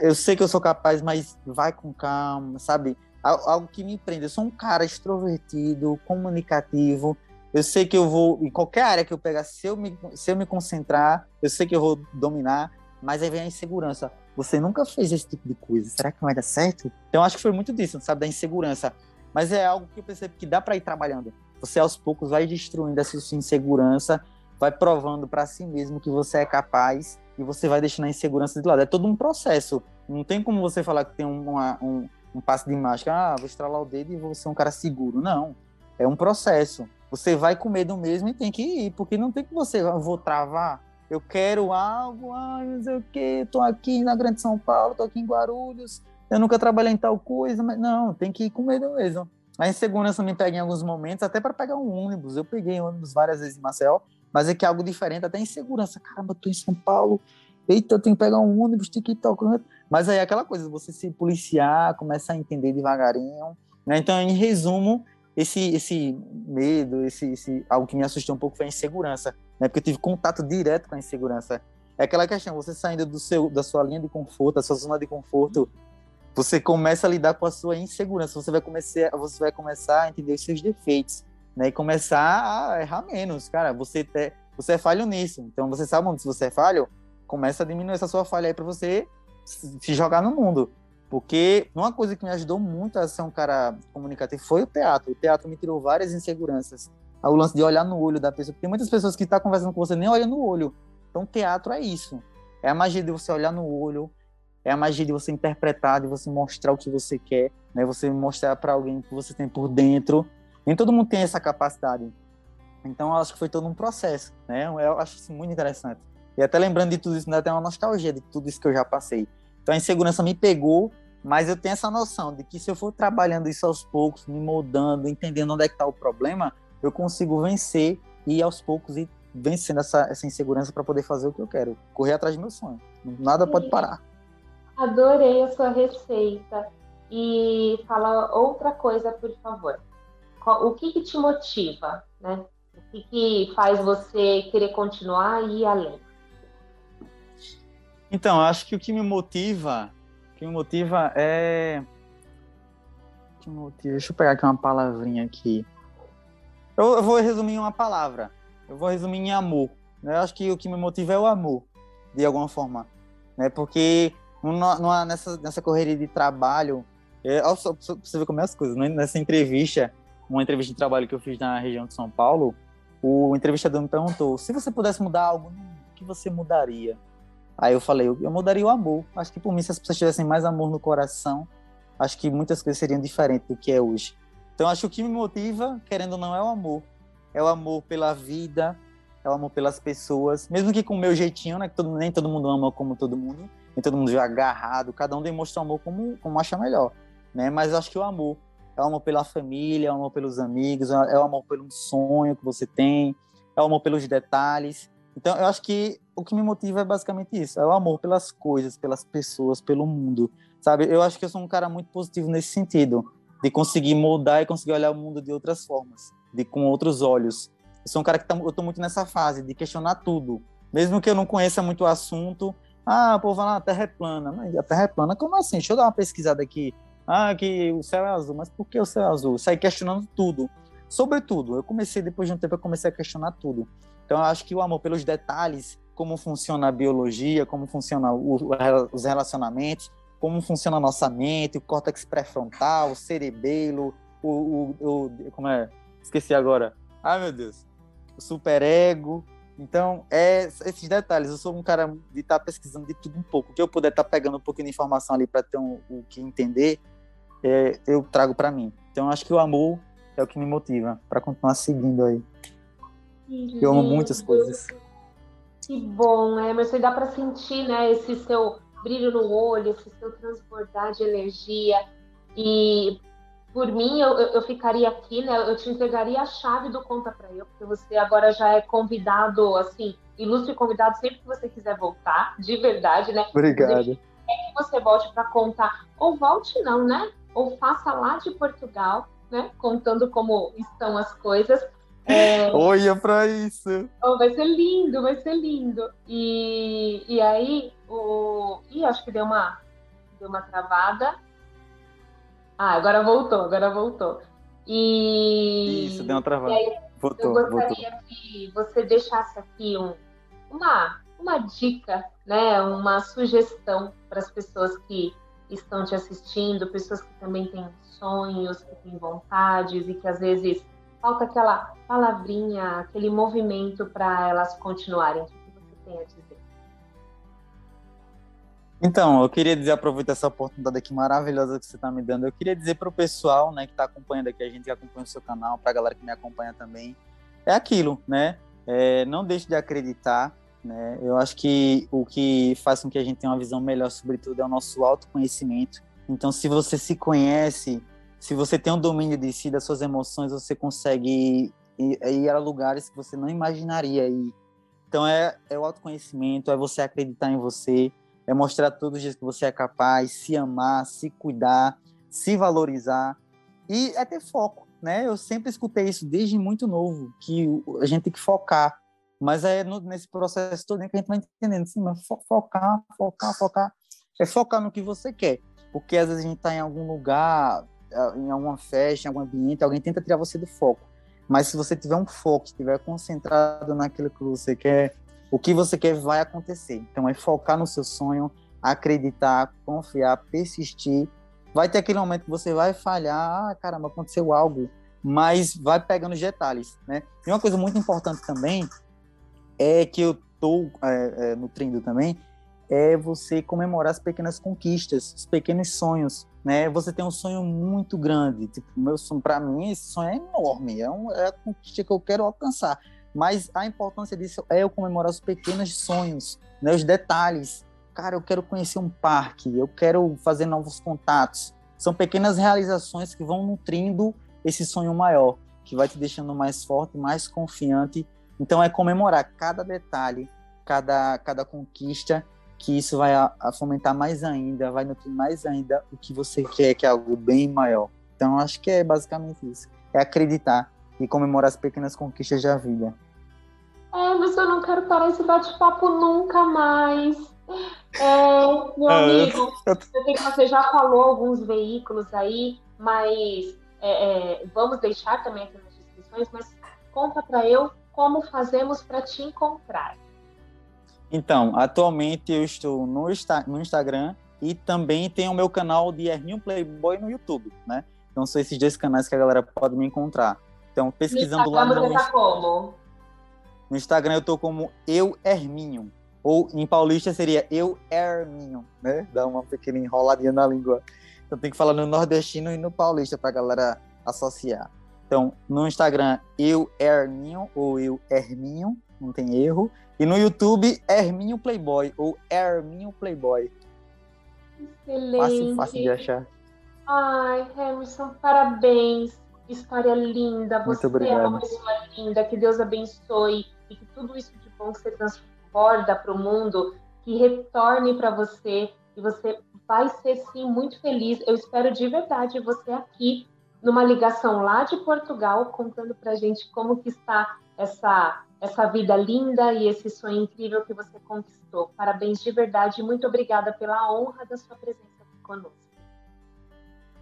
eu sei que eu sou capaz, mas vai com calma, sabe? Algo que me prende. Eu sou um cara extrovertido, comunicativo. Eu sei que eu vou, em qualquer área que eu pegar, se eu me, se eu me concentrar, eu sei que eu vou dominar, mas aí vem a insegurança. Você nunca fez esse tipo de coisa, será que vai dar certo? Então acho que foi muito disso, sabe, da insegurança. Mas é algo que eu percebo que dá para ir trabalhando. Você aos poucos vai destruindo essa sua insegurança, vai provando para si mesmo que você é capaz e você vai deixando a insegurança de lado. É todo um processo. Não tem como você falar que tem uma, um, um passe de mágica, ah, vou estralar o dedo e vou ser um cara seguro. Não. É um processo. Você vai com medo mesmo e tem que ir, porque não tem que você, eu vou travar. Eu quero algo, ah, não sei o quê, tô aqui na Grande São Paulo, tô aqui em Guarulhos, eu nunca trabalhei em tal coisa, mas não, tem que ir com medo mesmo. A insegurança me pega em alguns momentos, até para pegar um ônibus. Eu peguei ônibus várias vezes em Marcel, mas é que é algo diferente, até insegurança. Caramba, tô em São Paulo, eita, eu tenho que pegar um ônibus, tem que ir tal canto. Mas aí é aquela coisa, você se policiar, começa a entender devagarinho. Né? Então, em resumo, esse, esse medo, esse, esse, algo que me assustou um pouco foi a insegurança, né? porque eu tive contato direto com a insegurança. É aquela questão, você saindo do seu, da sua linha de conforto, da sua zona de conforto, você começa a lidar com a sua insegurança, você vai começar, você vai começar a entender os seus defeitos né? E começar a errar menos, cara. Você, te, você é falho nisso. Então você sabe onde você é falho, começa a diminuir essa sua falha aí para você se jogar no mundo. Porque uma coisa que me ajudou muito a ser um cara comunicativo foi o teatro. O teatro me tirou várias inseguranças. O lance de olhar no olho da pessoa. Porque tem muitas pessoas que estão tá conversando com você nem olham no olho. Então, teatro é isso. É a magia de você olhar no olho, é a magia de você interpretar, de você mostrar o que você quer, né? Você mostrar para alguém que você tem por dentro nem todo mundo tem essa capacidade. Então, eu acho que foi todo um processo, né? Eu acho isso muito interessante. E até lembrando de tudo isso, ainda tem uma nostalgia de tudo isso que eu já passei. Então, a insegurança me pegou, mas eu tenho essa noção de que se eu for trabalhando isso aos poucos, me moldando, entendendo onde é que está o problema, eu consigo vencer e aos poucos ir vencendo essa, essa insegurança para poder fazer o que eu quero, correr atrás do meu sonho. Nada pode parar. Adorei a sua receita. E fala outra coisa, por favor o que, que te motiva, né? O que, que faz você querer continuar e ir além? Então, acho que o que me motiva, o que me motiva é que me motiva, deixa eu pegar aqui uma palavrinha aqui. Eu, eu vou resumir em uma palavra. Eu vou resumir em amor. Né? Eu acho que o que me motiva é o amor, de alguma forma, né? Porque numa, nessa, nessa correria de trabalho, é, você ver como é as coisas, né? nessa entrevista, uma entrevista de trabalho que eu fiz na região de São Paulo, o entrevistador me perguntou: se você pudesse mudar algo, o que você mudaria? Aí eu falei: eu, mudaria o amor. Acho que por mim, se as pessoas tivessem mais amor no coração, acho que muitas coisas seriam diferentes do que é hoje. Então, acho que o que me motiva, querendo ou não, é o amor. é o amor pela vida, é o amor pelas pessoas, mesmo que com o meu jeitinho, né? Que todo, nem todo mundo ama como todo mundo, nem todo mundo já agarrado, cada um demonstra amor como, como acha melhor, né? Mas eu acho que o amor é o amor pela família, é o amor pelos amigos, é o amor pelo sonho que você tem, é o amor pelos detalhes. Então, eu acho que o que me motiva é basicamente isso, é o amor pelas coisas, pelas pessoas, pelo mundo, sabe? Eu acho que eu sou um cara muito positivo nesse sentido, de conseguir moldar e conseguir olhar o mundo de outras formas, de com outros olhos. Eu sou um cara que tá, eu tô muito nessa fase de questionar tudo, mesmo que eu não conheça muito o assunto. Ah, povo fala, ah, a Terra é plana. A Terra é plana? Como assim? Deixa eu dar uma pesquisada aqui. Ah, que o céu é azul. Mas por que o céu é azul? Saí questionando tudo. Sobretudo, eu comecei, depois de um tempo, eu comecei a questionar tudo. Então, eu acho que o amor pelos detalhes, como funciona a biologia, como funciona os relacionamentos, como funciona a nossa mente, o córtex pré-frontal, o cerebelo, o, o, o, Como é? Esqueci agora. Ai, meu Deus. O superego. Então, é esses detalhes. Eu sou um cara de estar tá pesquisando de tudo um pouco. O que eu puder estar tá pegando um pouquinho de informação ali para ter um, o que entender, é, eu trago para mim. Então, acho que o amor é o que me motiva para continuar seguindo aí. Eu amo muitas coisas. Que bom, Emerson. Dá para sentir, né, esse seu brilho no olho, esse seu transbordar de energia. E por mim, eu, eu ficaria aqui, né? Eu te entregaria a chave do Conta para Eu, porque você agora já é convidado, assim, ilustre convidado sempre que você quiser voltar, de verdade, né? Obrigado. É que você volte para contar, ou volte não, né? Ou faça lá de Portugal, né? Contando como estão as coisas. É... Olha para isso! Oh, vai ser lindo, vai ser lindo. E, e aí, o... Ih, acho que deu uma, deu uma travada. Ah, agora voltou, agora voltou. E. Isso, deu uma travada. Aí, voltou, eu gostaria voltou. que você deixasse aqui um, uma, uma dica, né? Uma sugestão para as pessoas que estão te assistindo, pessoas que também têm sonhos, que têm vontades e que às vezes falta aquela palavrinha, aquele movimento para elas continuarem. O que você tem a dizer? Então, eu queria dizer, aproveitar essa oportunidade aqui maravilhosa que você está me dando. Eu queria dizer para o pessoal, né, que está acompanhando aqui, a gente que acompanha o seu canal, para a galera que me acompanha também, é aquilo, né? É, não deixe de acreditar, né? Eu acho que o que faz com que a gente tenha uma visão melhor sobre tudo é o nosso autoconhecimento. Então, se você se conhece, se você tem um domínio de si, das suas emoções, você consegue ir, ir a lugares que você não imaginaria ir. Então, é, é o autoconhecimento, é você acreditar em você, é mostrar todos os dias que você é capaz, se amar, se cuidar, se valorizar e é ter foco, né? Eu sempre escutei isso desde muito novo, que a gente tem que focar, mas é no, nesse processo todo que a gente vai entendendo, sim, mas focar, focar, focar, é focar no que você quer, porque às vezes a gente está em algum lugar em alguma festa, em algum ambiente, alguém tenta tirar você do foco. Mas se você tiver um foco, estiver concentrado naquilo que você quer, o que você quer vai acontecer. Então é focar no seu sonho, acreditar, confiar, persistir. Vai ter aquele momento que você vai falhar, ah, caramba, aconteceu algo, mas vai pegando os detalhes, né? E uma coisa muito importante também é que eu estou é, é, nutrindo também é você comemorar as pequenas conquistas, os pequenos sonhos, né? Você tem um sonho muito grande, tipo, meu sonho para mim esse sonho é enorme, é, um, é a conquista que eu quero alcançar. Mas a importância disso é eu comemorar os pequenos sonhos, né? Os detalhes. Cara, eu quero conhecer um parque, eu quero fazer novos contatos. São pequenas realizações que vão nutrindo esse sonho maior, que vai te deixando mais forte, mais confiante. Então é comemorar cada detalhe, cada cada conquista que isso vai a, a fomentar mais ainda, vai nutrir mais ainda o que você quer, que é algo bem maior. Então, acho que é basicamente isso. É acreditar e comemorar as pequenas conquistas da vida. É, mas eu não quero parar esse bate-papo nunca mais. É, meu é, amigo, eu sei que você já falou alguns veículos aí, mas é, é, vamos deixar também aqui nas descrições, mas conta para eu como fazemos para te encontrar. Então, atualmente eu estou no, no Instagram e também tenho o meu canal de Herminho Playboy no YouTube, né? Então são esses dois canais que a galera pode me encontrar. Então, pesquisando lá no, tá como? no Instagram eu tô como Eu Herminho. Ou em paulista seria Eu Herminho, né? Dá uma pequena enroladinha na língua. Então tem que falar no nordestino e no paulista pra galera associar. Então, no Instagram, eu Herminho ou eu Herminho, não tem erro. E no YouTube, Herminho Playboy ou Herminho Playboy. Excelente. Fácil, fácil de achar. Ai, Emerson, parabéns. História linda. Você é uma pessoa linda. Que Deus abençoe e que tudo isso de bom que você transborda para o mundo, que retorne para você e você vai ser sim muito feliz. Eu espero de verdade você aqui numa ligação lá de Portugal contando para gente como que está essa essa vida linda e esse sonho incrível que você conquistou. Parabéns de verdade. Muito obrigada pela honra da sua presença aqui conosco.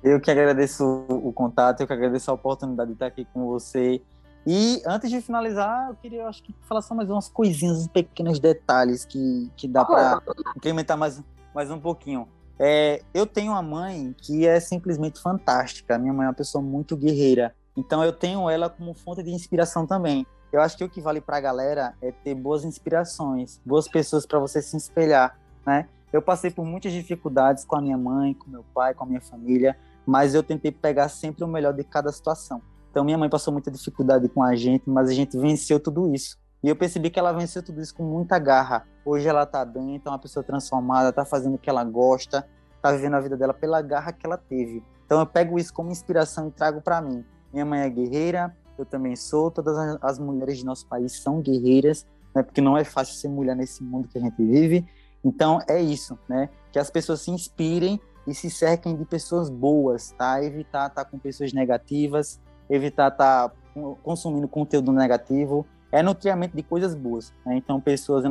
Eu que agradeço o contato, eu que agradeço a oportunidade de estar aqui com você. E antes de finalizar, eu queria, acho que, falar só mais umas coisinhas, uns pequenos detalhes que, que dá para incrementar mais, mais um pouquinho. É, eu tenho uma mãe que é simplesmente fantástica. Minha mãe é uma pessoa muito guerreira. Então eu tenho ela como fonte de inspiração também. Eu acho que o que vale para a galera é ter boas inspirações, boas pessoas para você se espelhar, né? Eu passei por muitas dificuldades com a minha mãe, com meu pai, com a minha família, mas eu tentei pegar sempre o melhor de cada situação. Então minha mãe passou muita dificuldade com a gente, mas a gente venceu tudo isso. E eu percebi que ela venceu tudo isso com muita garra. Hoje ela tá bem, tá uma pessoa transformada, tá fazendo o que ela gosta, tá vivendo a vida dela pela garra que ela teve. Então eu pego isso como inspiração e trago para mim. Minha mãe é guerreira, eu também sou, todas as mulheres de nosso país são guerreiras, né, porque não é fácil ser mulher nesse mundo que a gente vive. Então é isso, né? Que as pessoas se inspirem e se cerquem de pessoas boas, tá? Evitar estar tá com pessoas negativas, evitar estar tá consumindo conteúdo negativo, é nutriamento de coisas boas. Né? Então pessoas,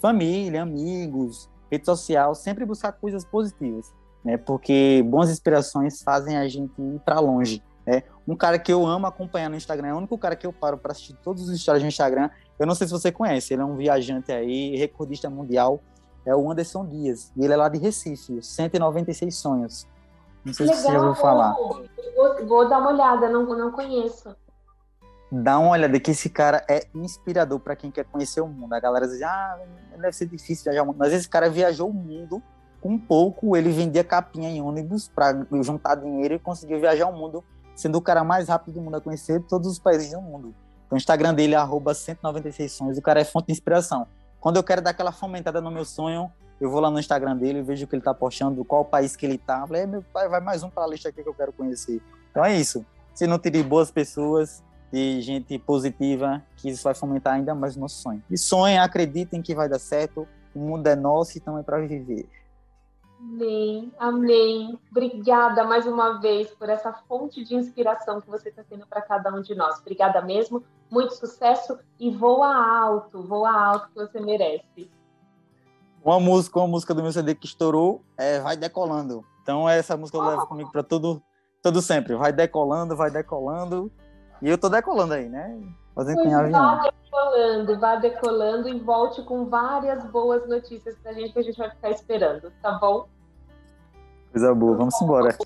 família, amigos, rede social, sempre buscar coisas positivas, né? Porque boas inspirações fazem a gente ir para longe. É um cara que eu amo acompanhar no Instagram, é o único cara que eu paro para assistir todos os stories no Instagram. Eu não sei se você conhece, ele é um viajante aí, recordista mundial, é o Anderson Dias. E ele é lá de Recife, 196 sonhos. Não sei Legal. se você ouviu falar. Vou, vou, dar uma olhada, não, não conheço. Dá uma olhada que esse cara é inspirador para quem quer conhecer o mundo. A galera diz, ah, deve ser difícil viajar o mundo. Mas esse cara viajou o mundo com pouco, ele vendia capinha em ônibus para juntar dinheiro e conseguiu viajar o mundo sendo o cara mais rápido do mundo a conhecer todos os países do mundo. Então, o Instagram dele é 196 sonhos, o cara é fonte de inspiração. Quando eu quero dar aquela fomentada no meu sonho, eu vou lá no Instagram dele, e vejo o que ele tá postando, qual país que ele tá. Eu falei, meu pai, vai mais um para a lista aqui que eu quero conhecer. Então é isso. Se não tiver boas pessoas e gente positiva, que isso vai fomentar ainda mais o nosso sonho. E sonhem, acreditem que vai dar certo. O mundo é nosso e estamos é para viver. Amém, amém. Obrigada mais uma vez por essa fonte de inspiração que você está tendo para cada um de nós. Obrigada mesmo, muito sucesso e voa alto, voa alto que você merece. Uma música, uma música do meu CD que estourou é Vai Decolando. Então essa música eu levo comigo para todo, todo sempre. Vai decolando, vai decolando. E eu tô decolando aí, né? Fazendo com avião. Vá decolando, vá decolando e volte com várias boas notícias pra gente que a gente vai ficar esperando, tá bom? Coisa boa, vamos embora.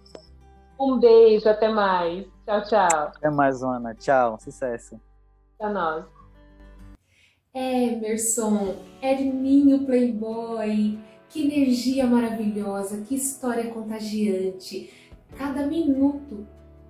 Um beijo, até mais. Tchau, tchau. Até mais, Ana. Tchau, sucesso. Pra nós. Emerson, Herminho Playboy, que energia maravilhosa, que história contagiante. Cada minuto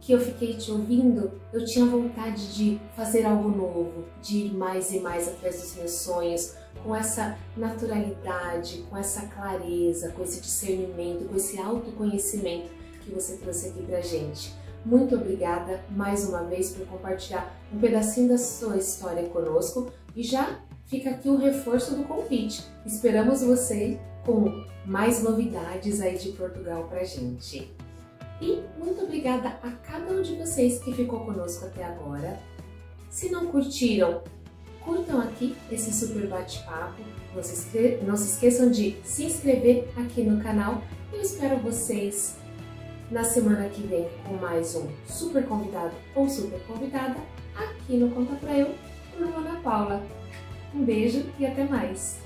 que eu fiquei te ouvindo, eu tinha vontade de fazer algo novo, de ir mais e mais atrás dos meus sonhos, com essa naturalidade, com essa clareza, com esse discernimento, com esse autoconhecimento que você trouxe aqui pra gente. Muito obrigada mais uma vez por compartilhar um pedacinho da sua história conosco e já fica aqui o reforço do convite. Esperamos você com mais novidades aí de Portugal pra gente. E muito obrigada a cada um de vocês que ficou conosco até agora. Se não curtiram, curtam aqui esse super bate-papo. Não, se não se esqueçam de se inscrever aqui no canal. Eu espero vocês na semana que vem com mais um super convidado ou super convidada aqui no Conta Pra Eu, a Ana Paula. Um beijo e até mais!